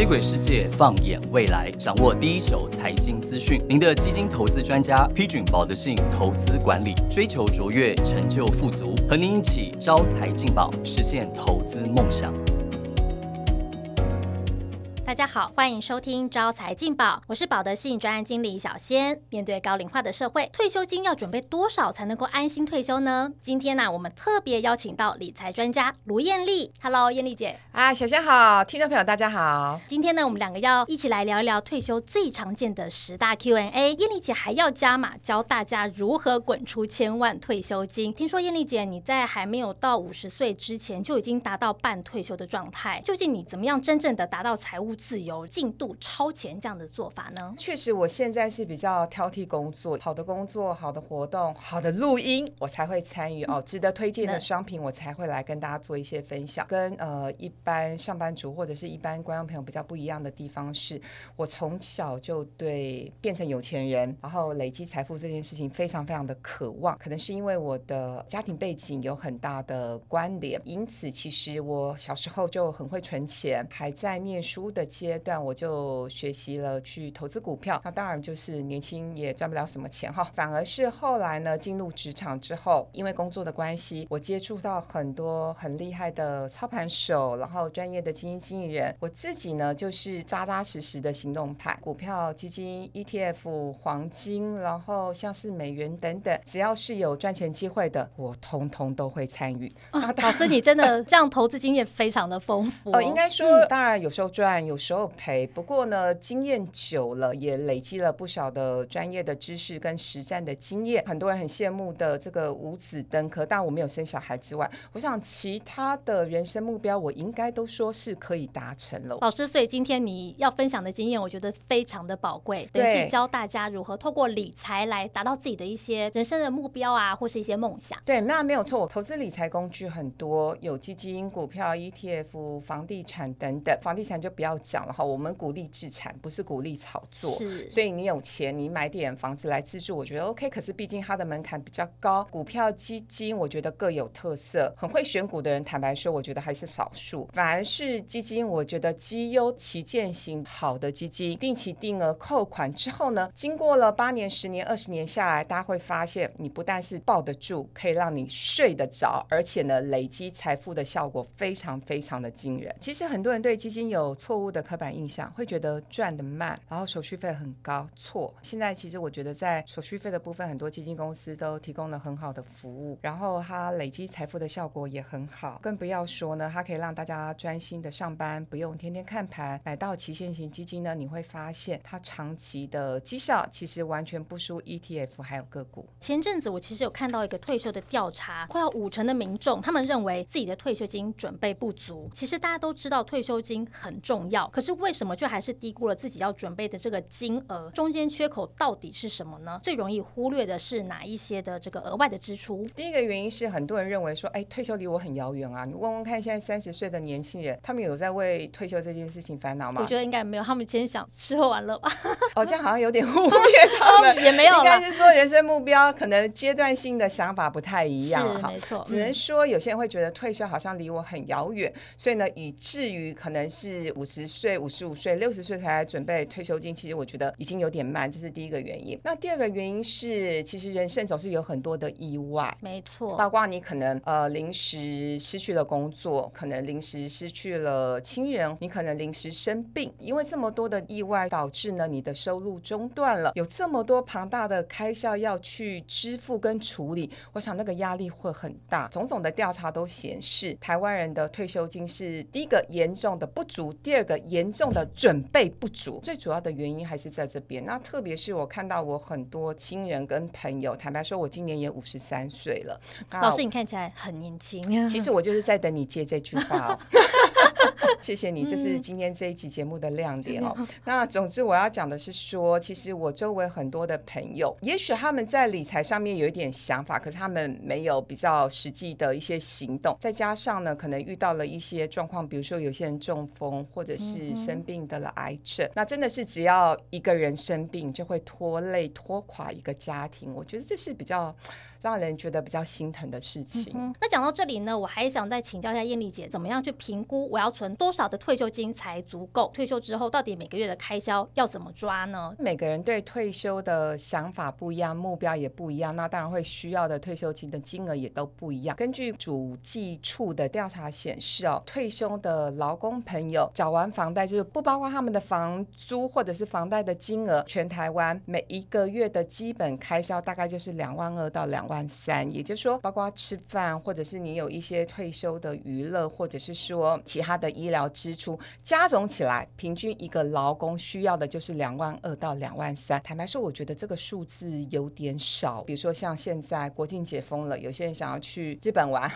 接轨世界，放眼未来，掌握第一手财经资讯。您的基金投资专家，批准保德信投资管理，追求卓越，成就富足，和您一起招财进宝，实现投资梦想。大家好，欢迎收听招财进宝，我是保德信专案经理小仙。面对高龄化的社会，退休金要准备多少才能够安心退休呢？今天呢，我们特别邀请到理财专家卢艳丽。Hello，艳丽姐。啊，小仙好，听众朋友大家好。今天呢，我们两个要一起来聊一聊退休最常见的十大 Q&A。艳丽姐还要加码，教大家如何滚出千万退休金。听说艳丽姐你在还没有到五十岁之前就已经达到半退休的状态，究竟你怎么样真正的达到财务？自由进度超前这样的做法呢？确实，我现在是比较挑剔工作，好的工作、好的活动、好的录音，我才会参与哦。值得推荐的商品，我才会来跟大家做一些分享。跟呃一般上班族或者是一般观众朋友比较不一样的地方是，我从小就对变成有钱人，然后累积财富这件事情非常非常的渴望。可能是因为我的家庭背景有很大的关联，因此其实我小时候就很会存钱，还在念书的。阶段我就学习了去投资股票，那当然就是年轻也赚不了什么钱哈，反而是后来呢进入职场之后，因为工作的关系，我接触到很多很厉害的操盘手，然后专业的基金经理人，我自己呢就是扎扎实实的行动派，股票、基金、ETF、黄金，然后像是美元等等，只要是有赚钱机会的，我通通都会参与。啊老师，你真的这样投资经验非常的丰富 哦。应该说，当然有时候赚，有。时候赔，不过呢，经验久了，也累积了不少的专业的知识跟实战的经验。很多人很羡慕的这个五子登科，但我没有生小孩之外，我想其他的人生目标，我应该都说是可以达成了。老师，所以今天你要分享的经验，我觉得非常的宝贵，等于是教大家如何透过理财来达到自己的一些人生的目标啊，或是一些梦想。对，那没有错，我投资理财工具很多，有基金、股票、ETF、房地产等等。房地产就不要。讲了哈，我们鼓励自产，不是鼓励炒作。是，所以你有钱，你买点房子来自住，我觉得 OK。可是毕竟它的门槛比较高，股票基金我觉得各有特色。很会选股的人，坦白说，我觉得还是少数。反而是基金，我觉得绩优旗舰型好的基金，定期定额扣款之后呢，经过了八年、十年、二十年下来，大家会发现，你不但是抱得住，可以让你睡得着，而且呢，累积财富的效果非常非常的惊人。其实很多人对基金有错误的。刻板印象会觉得赚的慢，然后手续费很高。错，现在其实我觉得在手续费的部分，很多基金公司都提供了很好的服务，然后它累积财富的效果也很好。更不要说呢，它可以让大家专心的上班，不用天天看盘。买到期限型基金呢，你会发现它长期的绩效其实完全不输 ETF 还有个股。前阵子我其实有看到一个退休的调查，快要五成的民众他们认为自己的退休金准备不足。其实大家都知道退休金很重要。可是为什么却还是低估了自己要准备的这个金额？中间缺口到底是什么呢？最容易忽略的是哪一些的这个额外的支出？第一个原因是很多人认为说，哎，退休离我很遥远啊！你问问看，现在三十岁的年轻人，他们有在为退休这件事情烦恼吗？我觉得应该没有，他们先想吃喝玩乐吧。哦，这样好像有点忽 略他们，也没有，应该是说人生目标可能阶段性的想法不太一样哈。没错，只能说有些人会觉得退休好像离我很遥远，所以呢，以至于可能是五十岁、五十。五岁、六十岁才准备退休金，其实我觉得已经有点慢，这是第一个原因。那第二个原因是，其实人生总是有很多的意外，没错，包括你可能呃临时失去了工作，可能临时失去了亲人，你可能临时生病，因为这么多的意外导致呢你的收入中断了，有这么多庞大的开销要去支付跟处理，我想那个压力会很大。种种的调查都显示，台湾人的退休金是第一个严重的不足，第二个严重。的准备不足，最主要的原因还是在这边。那特别是我看到我很多亲人跟朋友，坦白说，我今年也五十三岁了。老师，你看起来很年轻。其实我就是在等你接这句话哦。谢谢你，这是今天这一集节目的亮点哦。那总之我要讲的是说，其实我周围很多的朋友，也许他们在理财上面有一点想法，可是他们没有比较实际的一些行动。再加上呢，可能遇到了一些状况，比如说有些人中风，或者是是生病得了癌症，那真的是只要一个人生病，就会拖累拖垮一个家庭。我觉得这是比较让人觉得比较心疼的事情。嗯，那讲到这里呢，我还想再请教一下艳丽姐，怎么样去评估我要存多少的退休金才足够？退休之后到底每个月的开销要怎么抓呢？每个人对退休的想法不一样，目标也不一样，那当然会需要的退休金的金额也都不一样。根据主计处的调查显示哦，退休的劳工朋友缴完房贷，就是不包括他们的房租或者是房贷的金额，全台湾每一个月的基本开销大概就是两万二到两万三，也就是说，包括吃饭或者是你有一些退休的娱乐，或者是说其他的医疗支出，加总起来，平均一个劳工需要的就是两万二到两万三。坦白说，我觉得这个数字有点少。比如说像现在国庆解封了，有些人想要去日本玩，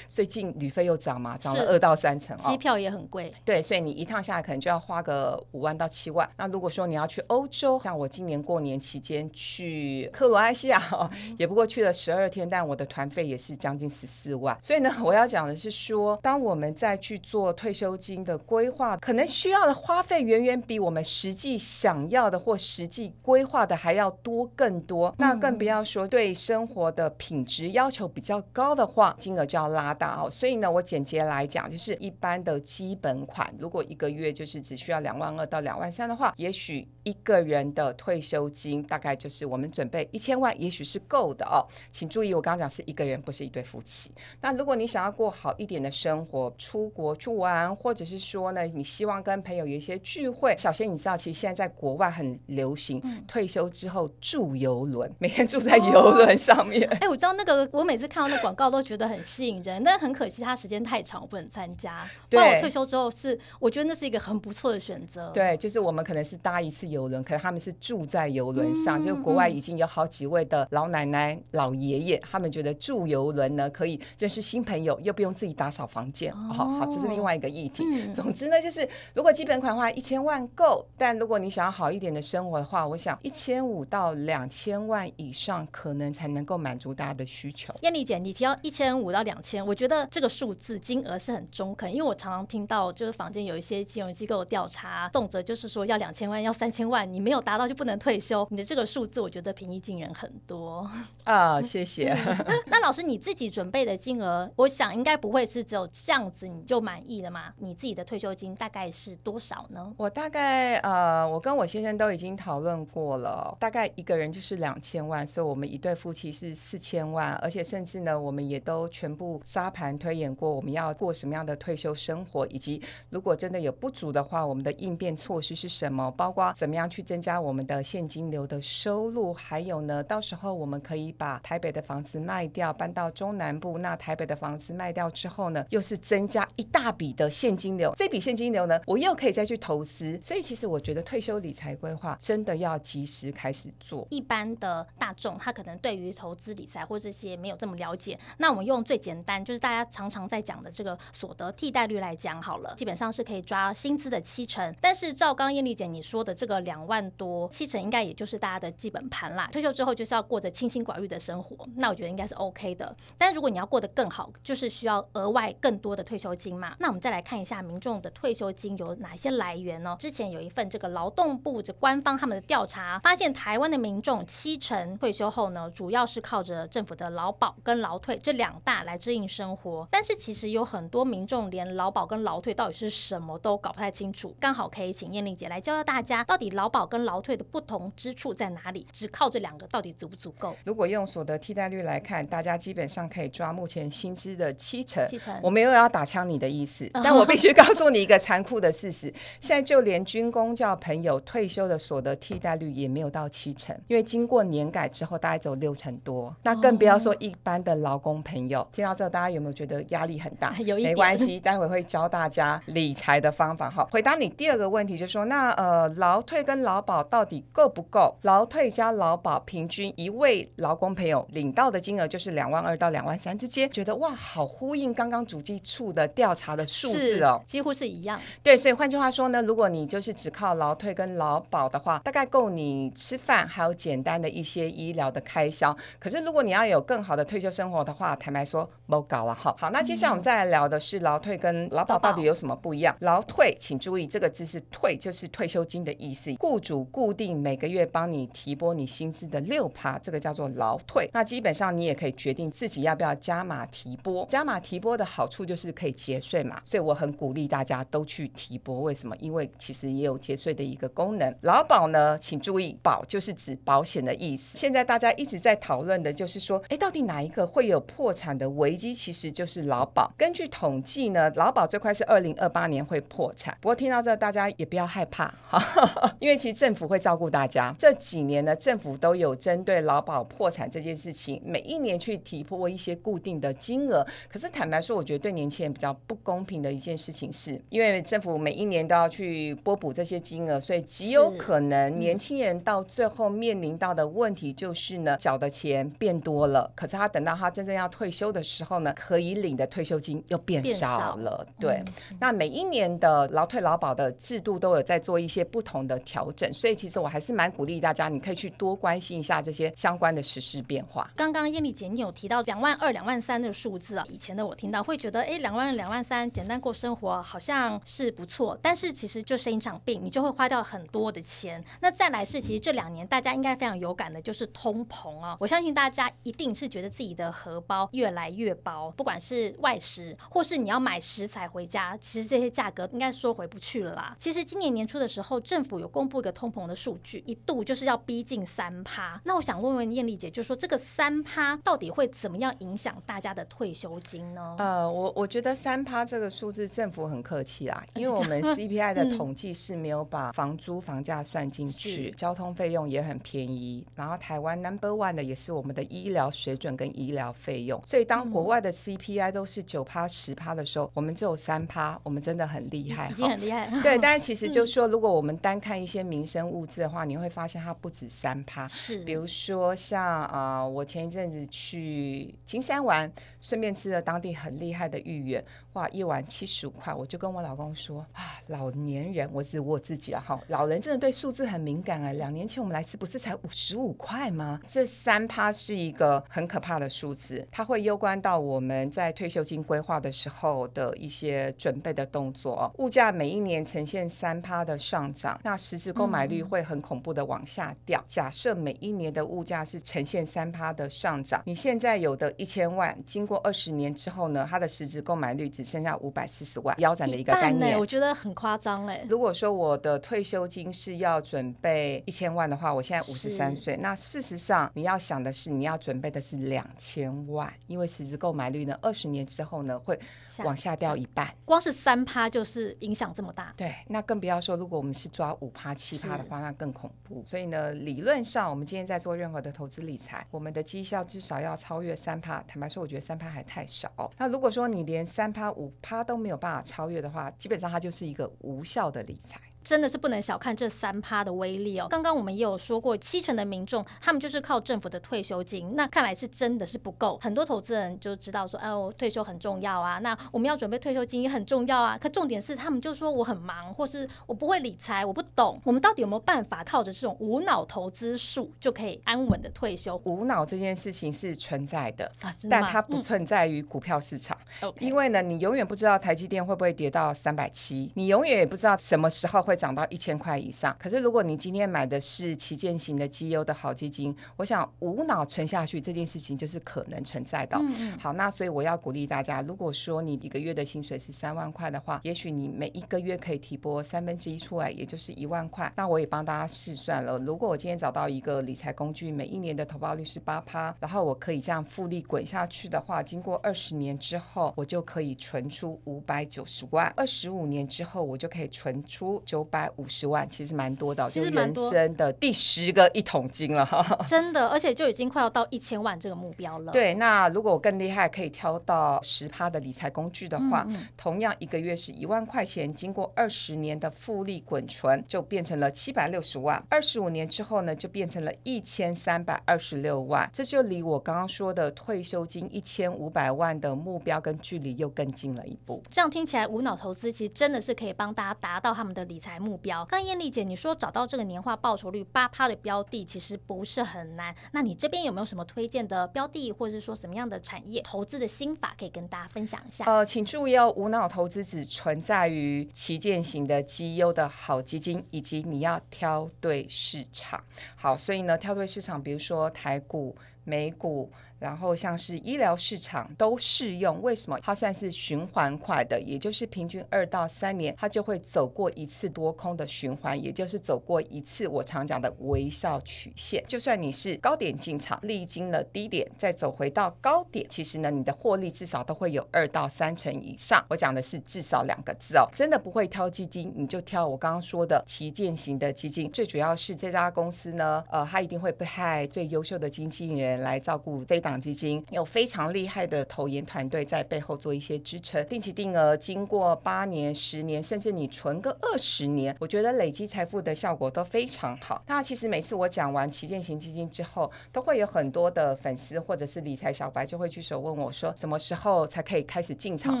最近旅费又涨嘛，涨了二到三成哦，机票也很贵。对，所以你一趟下来可能就要花个五万到七万。那如果说你要去欧洲，像我今年过年期间去克罗埃西亚，也不过去了十二天，但我的团费也是将近十四万。所以呢，我要讲的是说，当我们再去做退休金的规划，可能需要的花费远远比我们实际想要的或实际规划的还要多更多。那更不要说对生活的品质要求比较高的话，金额就要拉大哦。所以呢，我简洁来讲，就是一般的基本款，如果一个月就是只需要两万二到两万三的话，也许一个人的退休金大概就是我们准备一千万，也许是够的哦。请注意，我刚刚讲是一个人，不是一对夫妻。那如果你想要过好一点的生活，出国去玩，或者是说呢，你希望跟朋友有一些聚会，小仙你知道，其实现在在国外很流行，退休之后住游轮，每天住在游轮上面。哎，我知道那个，我每次看到那广告都觉得很吸引人，但很可惜它时间太长，我不能参加。对，我退休之后是，我觉得那是一个很不错的选择。对，就是我们可能是搭一次游轮，可能他们是住在游轮上，就是国外已经有好几位的老奶奶、老爷爷，他们觉得住游轮呢可以认识新朋友，又不用自己打扫房间。好好，这是另外一个议题。总之呢，就是如果基本款的话一千万够，但如果你想要好一点的生活的话，我想一千五到两千万以上可能才能够满足大家的需求。艳丽姐，你提到一千五到两千，我觉得这个数字金额是很中肯，因为我常常听到就是房间有一些金融机构调查，动辄就是说要两千万、要三千万，你没有达到就不能退休。你的这个数字，我觉得平易近人很多啊，谢谢。那老师你自己准备的金额，我想应该不会是只有这样子你就满意了嘛？你自己的退休金大概是多少呢？我大概呃，我跟我先生都已经讨论过了，大概一个人就是两千万，所以我们一对夫妻是四千万，而且甚至呢，我们也都全部沙盘推演过，我们要过什么样的退休生活，以及如果真的有不足的话，我们的应变措施是什么？包括怎么样去增加我们的现金流的收入，还有呢，到时候我们可以把台北的房子卖掉，搬到中南部。那台北的房子卖掉之后呢，又是增加一大笔的现金流，这笔现金流呢，我又可以再去投资。所以其实我觉得退休理财规划真的要及时开始做。一般的大众他可能对于投资理财或这些没有这么了解，那我们用最简单，就是大家常常在讲的这个所得替代率来讲好了，基本上是可以抓薪资的七成。但是照刚艳丽姐你说的这个两万多七成，应该也就是大家的基本盘啦。退休之后就是要过着清心寡欲的生活，那我觉得应该是 OK 的。但如果你要过得更好，就是需要额外更多的退休金嘛。那我们再来看一下民众的退休金有哪些来源呢？之前有一份这个劳动部这官方他们的调查，发现台湾的民众七成退休后呢，主要是靠着政府的劳保跟劳退这两大来支应生活。但是其实有很多民众连劳保跟劳退到底是什么都搞不太清楚，刚好可以请燕丽姐来教教大家，到底劳保跟劳退的不同之处在哪里？只靠这两个到底足不足够？如果用所得替代率来看，大家基本上可以抓目前薪资的七成。七成，我没有要打枪你的意思，但我必须告诉你一个残酷的事实：现在就连军工教朋友退休的所得替代率也没有到七成，因为经过年改之后，大概只有六成多。那更不要说一般的劳工朋友。听到这，大家有没有觉得压力很大？有一没关系，待会会教大家理财的方方法。哈，回答你第二个问题，就是说那呃，劳退跟劳保到底够不够？劳退加劳保平均一位劳工朋友领到的金额就是两万二到两万三之间，觉得哇，好呼应刚刚主计处的调查的数字哦，几乎是一样。对，所以换句话说呢，如果你就是只靠劳退跟劳保的话，大概够你吃饭，还有简单的一些医疗的开销。可是如果你要有更好的退休生活的话，坦白说，不搞了哈。好，那接下来我们再来聊的是劳退跟劳保到底有什么不一样？劳退，请注意这个字是退，就是退休金的意思。雇主固定每个月帮你提拨你薪资的六趴，这个叫做劳退。那基本上你也可以决定自己要不要加码提拨。加码提拨的好处就是可以节税嘛，所以我很鼓励大家都去提拨。为什么？因为其实也有节税的一个功能。劳保呢，请注意，保就是指保险的意思。现在大家一直在讨论的就是说，哎，到底哪一个会有破产的危机？其实就是劳保。根据统计呢，劳保这块是二零二八年会破产。不过听到这，大家也不要害怕哈，因为其实政府会照顾大家。这几年呢，政府都有针对劳保破产这件事情，每一年去提拨一些固定的金额。可是坦白说，我觉得对年轻人比较不公平的一件事情是，因为政府每一年都要去拨补这些金额，所以极有可能年轻人到最后面临到的问题就是呢，缴的钱变多了，可是他等到他真正要退休的时候呢，可以领的退休金又变少了。对，那每一年的呃劳退劳保的制度都有在做一些不同的调整，所以其实我还是蛮鼓励大家，你可以去多关心一下这些相关的实施变化。刚刚燕丽姐你有提到两万二、两万三的数字啊，以前的我听到会觉得，哎，两万二、两万三，简单过生活好像是不错，但是其实就生一场病，你就会花掉很多的钱。那再来是，其实这两年大家应该非常有感的，就是通膨啊。我相信大家一定是觉得自己的荷包越来越薄，不管是外食或是你要买食材回家，其实这些价格应该说回不去了啦。其实今年年初的时候，政府有公布一个通膨的数据，一度就是要逼近三趴。那我想问问艳丽姐，就说这个三趴到底会怎么样影响大家的退休金呢？呃，我我觉得三趴这个数字政府很客气啦，因为我们 CPI 的统计是没有把房租房价算进去，交通费用也很便宜，然后台湾 Number One 的也是我们的医疗水准跟医疗费用，所以当国外的 CPI 都是九趴十趴的时候，我们只有三趴，我们真的很厉害，已经很厉害。对，但是其实就是说，如果我们单看一些民生物资的话，你会发现它不止三趴，是，比如说像啊，我前一阵子去金山玩，顺便吃了当地很厉害的芋圆，哇，一碗七十五块，我就跟我老公说啊，老年人，我指我自己了哈，老人真的对数字很敏感啊。两年前我们来吃不是才五十五块吗？这三趴是一个很可怕的数字，它会攸关到我们在退休金规划的时候的一些准备的动作。物价每一年呈现三趴的上涨，那实质购买率会很恐怖的往下掉。假设每一年的物价是呈现三趴的上涨，你现在有的一千万，经过二十年之后呢，它的实质购买率只剩下五百四十万，腰斩的一个概念。我觉得很夸张哎。如果说我的退休金是要准备一千万的话，我现在五十三岁，那事实上你要想的是，你要准备的是两千万，因为实质购买率呢，二十年之后呢会往下掉一半。光是三趴就是影响这么大。对，那更不要说如果我们是抓五趴七趴的话，那更恐怖。所以呢，理论上我们今天在做任何的投资理财，我们的绩效至少要超越三趴。坦白说，我觉得三趴还太少。那如果说你连三趴五趴都没有办法超越的话，基本上它就是一个无效的理财。真的是不能小看这三趴的威力哦。刚刚我们也有说过，七成的民众他们就是靠政府的退休金，那看来是真的是不够。很多投资人就知道说，哎，我退休很重要啊，那我们要准备退休金也很重要啊。可重点是他们就说我很忙，或是我不会理财，我不懂。我们到底有没有办法靠着这种无脑投资术就可以安稳的退休？无脑这件事情是存在的，但它不存在于股票市场。因为呢，你永远不知道台积电会不会跌到三百七，你永远也不知道什么时候会。涨到一千块以上，可是如果你今天买的是旗舰型的绩优的好基金，我想无脑存下去这件事情就是可能存在的。嗯好，那所以我要鼓励大家，如果说你一个月的薪水是三万块的话，也许你每一个月可以提拨三分之一出来，也就是一万块。那我也帮大家试算了，如果我今天找到一个理财工具，每一年的投报率是八趴，然后我可以这样复利滚下去的话，经过二十年之后，我就可以存出五百九十万；二十五年之后，我就可以存出九。百五十万其实蛮多的，其实人生的第十个一桶金了哈。真的，而且就已经快要到一千万这个目标了。对，那如果我更厉害，可以挑到十趴的理财工具的话，同样一个月是一万块钱，经过二十年的复利滚存，就变成了七百六十万。二十五年之后呢，就变成了一千三百二十六万，这就离我刚刚说的退休金一千五百万的目标跟距离又更近了一步。这样听起来，无脑投资其实真的是可以帮大家达到他们的理财。目标。刚燕丽姐你说找到这个年化报酬率八趴的标的，其实不是很难。那你这边有没有什么推荐的标的，或者是说什么样的产业投资的心法可以跟大家分享一下？呃，请注意哦，无脑投资只存在于旗舰型的绩优的好基金，以及你要挑对市场。好，所以呢，挑对市场，比如说台股、美股。然后像是医疗市场都适用，为什么？它算是循环快的，也就是平均二到三年，它就会走过一次多空的循环，也就是走过一次我常讲的微笑曲线。就算你是高点进场，历经了低点，再走回到高点，其实呢，你的获利至少都会有二到三成以上。我讲的是至少两个字哦，真的不会挑基金，你就挑我刚刚说的旗舰型的基金。最主要是这家公司呢，呃，它一定会派最优秀的经纪人来照顾这。档基金有非常厉害的投研团队在背后做一些支撑，定期定额经过八年、十年，甚至你存个二十年，我觉得累积财富的效果都非常好。那其实每次我讲完旗舰型基金之后，都会有很多的粉丝或者是理财小白就会举手问我说，什么时候才可以开始进场？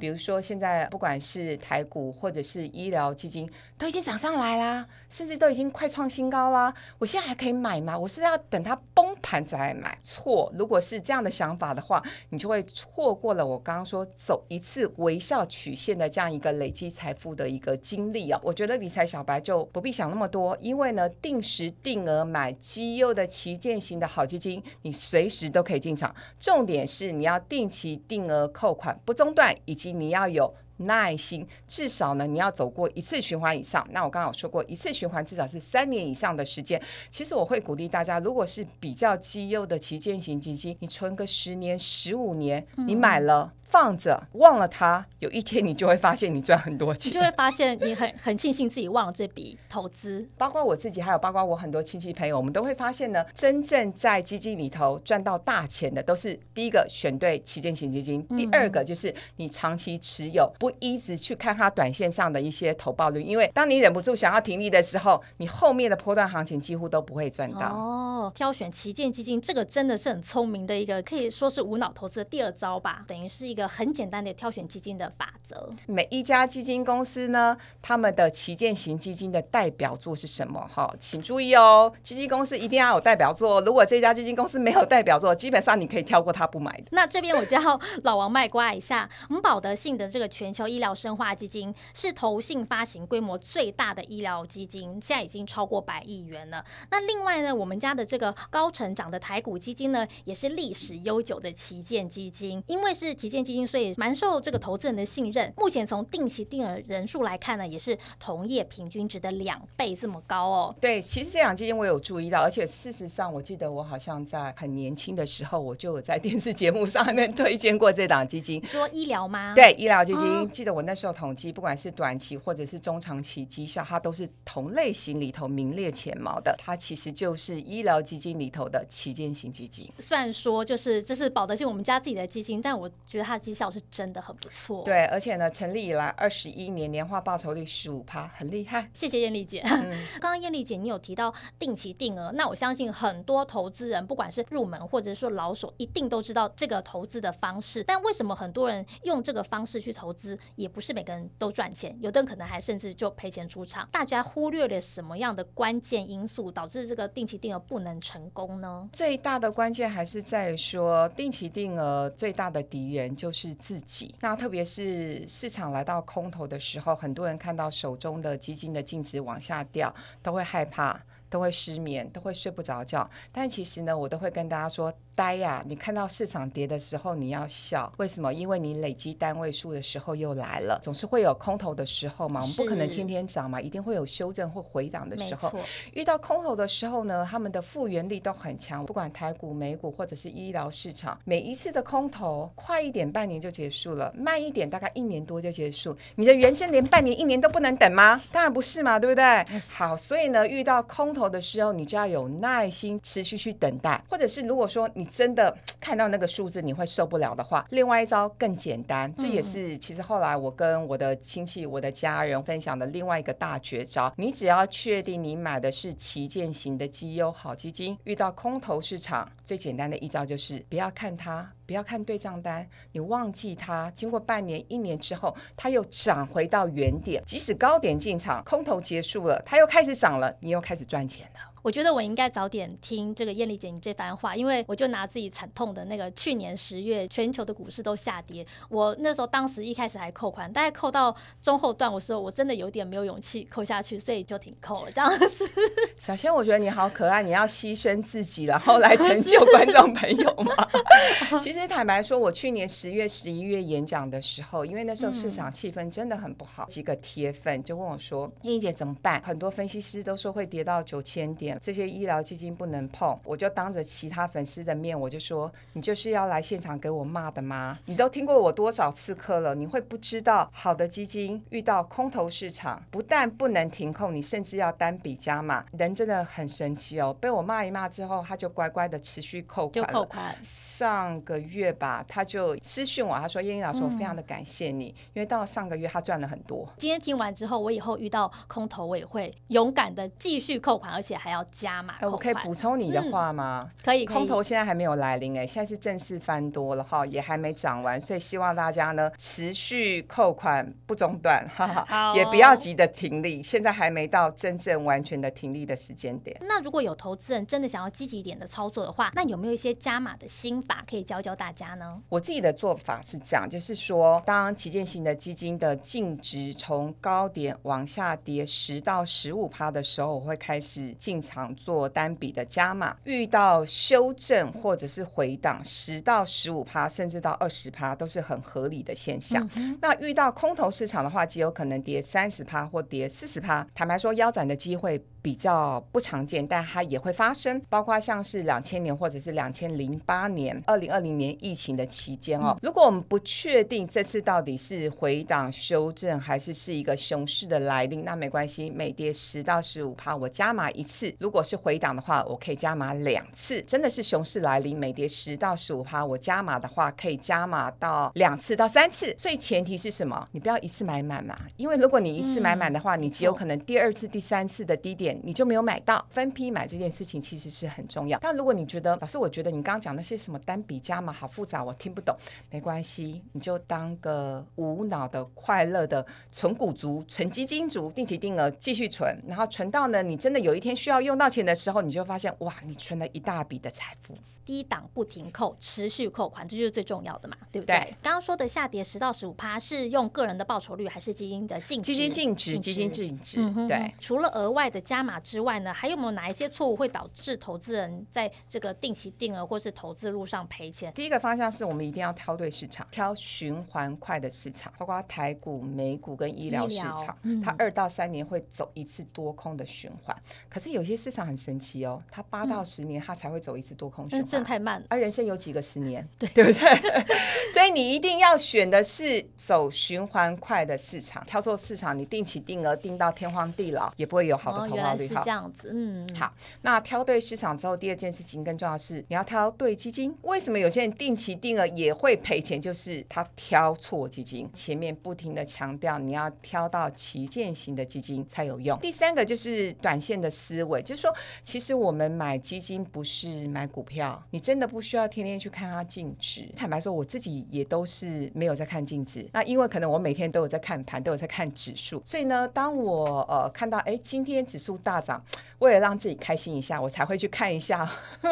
比如说现在不管是台股或者是医疗基金，都已经涨上来啦，甚至都已经快创新高啦，我现在还可以买吗？我是要等它崩盘再买？错，如果是这样的想法的话，你就会错过了我刚刚说走一次微笑曲线的这样一个累积财富的一个经历啊！我觉得理财小白就不必想那么多，因为呢，定时定额买绩优的旗舰型的好基金，你随时都可以进场。重点是你要定期定额扣款不中断，以及你要有。耐心，至少呢，你要走过一次循环以上。那我刚刚有说过，一次循环至少是三年以上的时间。其实我会鼓励大家，如果是比较绩优的旗舰型基金，你存个十年、十五年，你买了。放着忘了它，有一天你就会发现你赚很多钱，你就会发现你很很庆幸自己忘了这笔投资。包括我自己，还有包括我很多亲戚朋友，我们都会发现呢，真正在基金里头赚到大钱的，都是第一个选对旗舰型基金，第二个就是你长期持有，不一直去看它短线上的一些投报率，因为当你忍不住想要停利的时候，你后面的波段行情几乎都不会赚到。哦，挑选旗舰基金，这个真的是很聪明的一个，可以说是无脑投资的第二招吧，等于是一个。很简单的挑选基金的法则。每一家基金公司呢，他们的旗舰型基金的代表作是什么？哈，请注意哦，基金公司一定要有代表作。如果这家基金公司没有代表作，基本上你可以跳过它不买的。那这边我就要老王卖瓜一下，我们保德信的这个全球医疗生化基金是投信发行规模最大的医疗基金，现在已经超过百亿元了。那另外呢，我们家的这个高成长的台股基金呢，也是历史悠久的旗舰基金，因为是旗舰基金。所以蛮受这个投资人的信任。目前从定期定额人数来看呢，也是同业平均值的两倍这么高哦。对，其实这两基金我有注意到，而且事实上，我记得我好像在很年轻的时候，我就有在电视节目上面 推荐过这档基金。说医疗吗？对，医疗基金。记得我那时候统计，不管是短期或者是中长期绩效，它都是同类型里头名列前茅的。它其实就是医疗基金里头的旗舰型基金。虽然说就是这是保德信我们家自己的基金，但我觉得它的绩效是真的很不错，对，而且呢，成立以来二十一年年化报酬率十五趴，很厉害。谢谢艳丽姐。刚刚艳丽姐你有提到定期定额，那我相信很多投资人，不管是入门或者是说老手，一定都知道这个投资的方式。但为什么很多人用这个方式去投资，也不是每个人都赚钱，有的人可能还甚至就赔钱出场。大家忽略了什么样的关键因素，导致这个定期定额不能成功呢？最大的关键还是在于说，定期定额最大的敌人就是自己。那特别是市场来到空头的时候，很多人看到手中的基金的净值往下掉，都会害怕，都会失眠，都会睡不着觉。但其实呢，我都会跟大家说。呆呀！你看到市场跌的时候，你要笑。为什么？因为你累积单位数的时候又来了。总是会有空头的时候嘛，我们不可能天天涨嘛，一定会有修正或回档的时候。遇到空头的时候呢，他们的复原力都很强。不管台股、美股或者是医疗市场，每一次的空头，快一点半年就结束了，慢一点大概一年多就结束。你的原先连半年、一年都不能等吗？当然不是嘛，对不对？好，所以呢，遇到空。头的时候，你就要有耐心，持续去等待。或者是如果说你真的看到那个数字你会受不了的话，另外一招更简单，这也是其实后来我跟我的亲戚、我的家人分享的另外一个大绝招。你只要确定你买的是旗舰型的绩优好基金，遇到空头市场，最简单的一招就是不要看它。不要看对账单，你忘记它。经过半年、一年之后，它又涨回到原点。即使高点进场，空头结束了，它又开始涨了，你又开始赚钱了。我觉得我应该早点听这个艳丽姐你这番话，因为我就拿自己惨痛的那个去年十月全球的股市都下跌，我那时候当时一开始还扣款，大概扣到中后段，我说我真的有点没有勇气扣下去，所以就停扣了这样子。小仙，我觉得你好可爱，你要牺牲自己然后来成就观众朋友吗？其实坦白说，我去年十月、十一月演讲的时候，因为那时候市场气氛真的很不好，几个铁粉就问我说：“艳丽姐怎么办？”很多分析师都说会跌到九千点。这些医疗基金不能碰，我就当着其他粉丝的面，我就说：“你就是要来现场给我骂的吗？你都听过我多少次课了？你会不知道好的基金遇到空头市场，不但不能停控，你甚至要单笔加码。人真的很神奇哦！被我骂一骂之后，他就乖乖的持续扣款就扣款。上个月吧，他就私讯我，他说：‘燕燕老师，我非常的感谢你，因为到上个月他赚了很多。’今天听完之后，我以后遇到空头，我也会勇敢的继续扣款，而且还要。加码，我可以补充你的话吗？可以，空头现在还没有来临哎，现在是正式翻多了哈，也还没涨完，所以希望大家呢持续扣款不中断，哈哈，也不要急着停利，现在还没到真正完全的停利的时间点。那如果有投资人真的想要积极一点的操作的话，那有没有一些加码的心法可以教教大家呢？我自己的做法是这样，就是说，当旗舰型的基金的净值从高点往下跌十到十五趴的时候，我会开始进场。做单笔的加码，遇到修正或者是回档十到十五趴，甚至到二十趴，都是很合理的现象。那遇到空头市场的话，极有可能跌三十趴或跌四十趴。坦白说，腰斩的机会。比较不常见，但它也会发生，包括像是两千年或者是两千零八年、二零二零年疫情的期间哦。如果我们不确定这次到底是回档修正还是是一个熊市的来临，那没关系，每跌十到十五趴，我加码一次；如果是回档的话，我可以加码两次。真的是熊市来临，每跌十到十五趴，我加码的话可以加码到两次到三次。所以前提是什么？你不要一次买满嘛，因为如果你一次买满的话，你极有可能第二次、第三次的低点。你就没有买到分批买这件事情其实是很重要。但如果你觉得老师，我觉得你刚刚讲那些什么单笔加码好复杂，我听不懂，没关系，你就当个无脑的快乐的存股族、存基金族，定期定额继续存，然后存到呢，你真的有一天需要用到钱的时候，你就发现哇，你存了一大笔的财富。低档不停扣，持续扣款，这就是最重要的嘛，对不对？刚刚说的下跌十到十五趴，是用个人的报酬率还是基金的净值？基金净值，基金净值。对。除了额外的加码之外呢，还有没有哪一些错误会导致投资人在这个定期定额或是投资路上赔钱？第一个方向是我们一定要挑对市场，挑循环快的市场，包括台股、美股跟医疗市场，它二到三年会走一次多空的循环。可是有些市场很神奇哦，它八到十年它才会走一次多空循环。这太慢。而人生有几个十年？对，对不对？所以你一定要选的是走循环快的市场。挑错市场，你定期定额定到天荒地老，也不会有好的投报率。是这样子，嗯。好，那挑对市场之后，第二件事情更重要是你要挑对基金。为什么有些人定期定额也会赔钱？就是他挑错基金。前面不停的强调，你要挑到旗舰型的基金才有用。第三个就是短线的思维，就是说，其实我们买基金不是买股票，你真的不需要天天去看它净值。坦白说，我自己也都是没有在看净值。那因为可能我每天都有在看盘，都有在看指数，所以呢，当我呃看到哎今天指数大涨，为了让自己开心一下，我才会去看一下，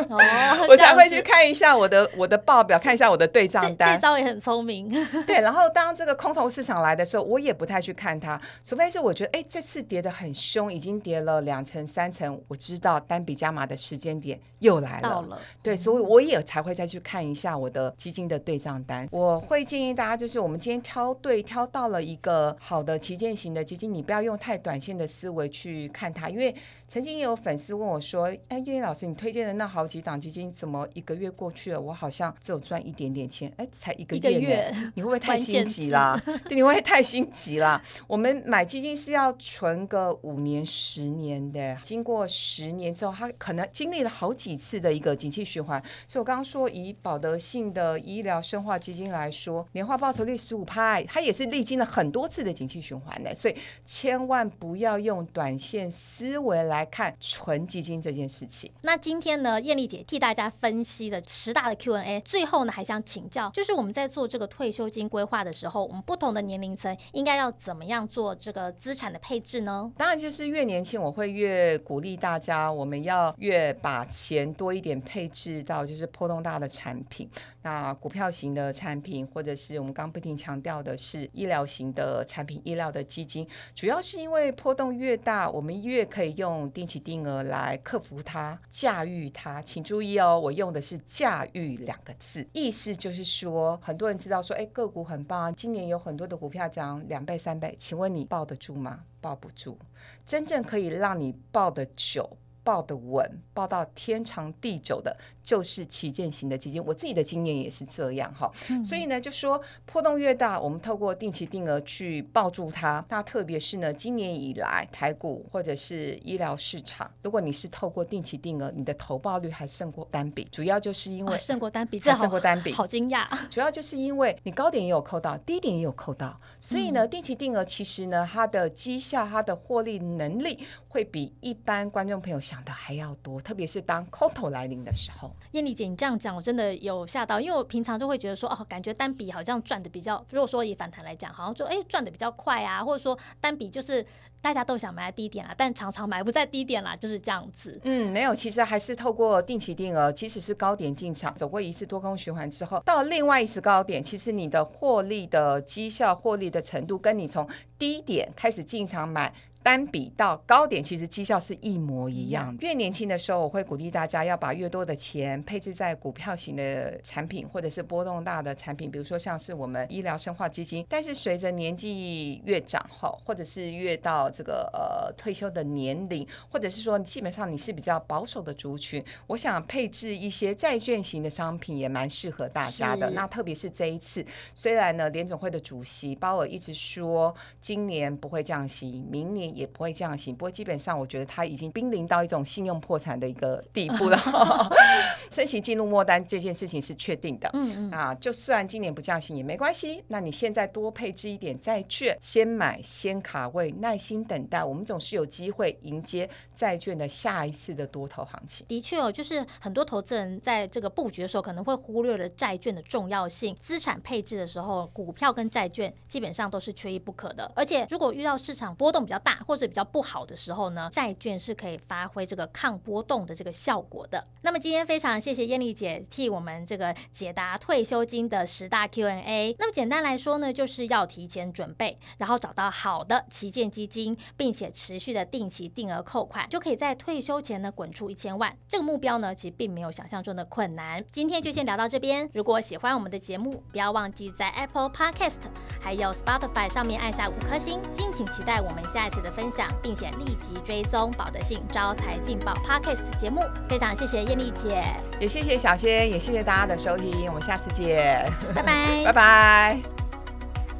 我才会去看一下我的我的报表，看一下我的对账单。这招也很聪明。对，然后当这个空头市场来的时候，我也不太去看它，除非是我觉得哎这次跌的很凶，已经跌了两层三层，我知道单笔加码的时间点又来了。到了。对，所以我也才会再去看一下我的基金的对账单。我会建议大家，就是我们今天挑对挑到了一个好的旗舰型的基金，你不要用太短线的思维去看它，因为曾经也有粉丝问我说：“哎，叶叶老师，你推荐的那好几档基金，怎么一个月过去了，我好像只有赚一点点钱？哎，才一个月，你会不会太心急啦？对，你会太心急啦？我们买基金是要存个五年、十年的，经过十年之后，它可能经历了好几次的一个景气循环。所以我刚刚说，以保德信的医疗生化基金来说，年化报酬率十五派，它也是历经了很多次的景气循环的。所以千万不要用短线思维来看纯基金这件事情。那今天呢，艳丽姐替大家分析了十大的 Q&A，最后呢，还想请教，就是我们在做这个退休金规划的时候，我们不同的年龄层应该要怎么样做这个资产的配置呢？当然，就是越年轻，我会越鼓励大家，我们要越把钱多一点配置到就是波动大的产品，那股票型的产品，或者是我们刚不停强调的是医疗型的产品，医疗的基金，主要是因为波动越大，我们越可以用定期定额来克服它、驾驭它。请注意哦，我用的是“驾驭”两个字，意思就是说，很多人知道说，哎，个股很棒，今年有很多的股票涨两倍、三倍，请问你抱得住吗？抱不住。真正可以让你抱得久、抱得稳、抱到天长地久的。就是旗舰型的基金，我自己的经验也是这样哈，所以呢，就说波动越大，我们透过定期定额去抱住它。那特别是呢，今年以来台股或者是医疗市场，如果你是透过定期定额，你的投报率还胜过单笔，主要就是因为胜过单笔，这胜过单笔，好惊讶。主要就是因为你高点也有扣到，低点也有扣到，所以呢，定期定额其实呢，它的绩效、它的获利能力会比一般观众朋友想的还要多，特别是当空头来临的时候。艳丽姐，你这样讲我真的有吓到，因为我平常就会觉得说，哦，感觉单笔好像赚的比较，如果说以反弹来讲，好像就哎赚的比较快啊，或者说单笔就是大家都想买在低点啦，但常常买不在低点啦，就是这样子。嗯，没有，其实还是透过定期定额，即使是高点进场，走过一次多空循环之后，到另外一次高点，其实你的获利的绩效、获利的程度，跟你从低点开始进场买。单比到高点，其实绩效是一模一样。越年轻的时候，我会鼓励大家要把越多的钱配置在股票型的产品，或者是波动大的产品，比如说像是我们医疗生化基金。但是随着年纪越长后，或者是越到这个呃退休的年龄，或者是说基本上你是比较保守的族群，我想配置一些债券型的商品也蛮适合大家的。那特别是这一次，虽然呢联总会的主席鲍尔一直说今年不会降息，明年。也不会这样行，不过基本上我觉得他已经濒临到一种信用破产的一个地步了。升息进入末单这件事情是确定的，嗯嗯啊，就算今年不降息也没关系。那你现在多配置一点债券，先买先卡位，耐心等待，我们总是有机会迎接债券的下一次的多头行情。的确哦，就是很多投资人在这个布局的时候，可能会忽略了债券的重要性。资产配置的时候，股票跟债券基本上都是缺一不可的。而且如果遇到市场波动比较大，或者比较不好的时候呢，债券是可以发挥这个抗波动的这个效果的。那么今天非常谢谢艳丽姐替我们这个解答退休金的十大 Q&A。那么简单来说呢，就是要提前准备，然后找到好的旗舰基金，并且持续的定期定额扣款，就可以在退休前呢滚出一千万。这个目标呢，其实并没有想象中的困难。今天就先聊到这边。如果喜欢我们的节目，不要忘记在 Apple Podcast 还有 Spotify 上面按下五颗星。敬请期待我们下一次的的。分享，并且立即追踪保德信招财进宝 Podcast 节目。非常谢谢艳丽姐，也谢谢小仙，也谢谢大家的收听。我们下次见，拜拜，拜拜。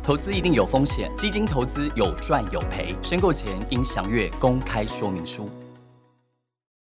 投资一定有风险，基金投资有赚有赔，申购前应详阅公开说明书。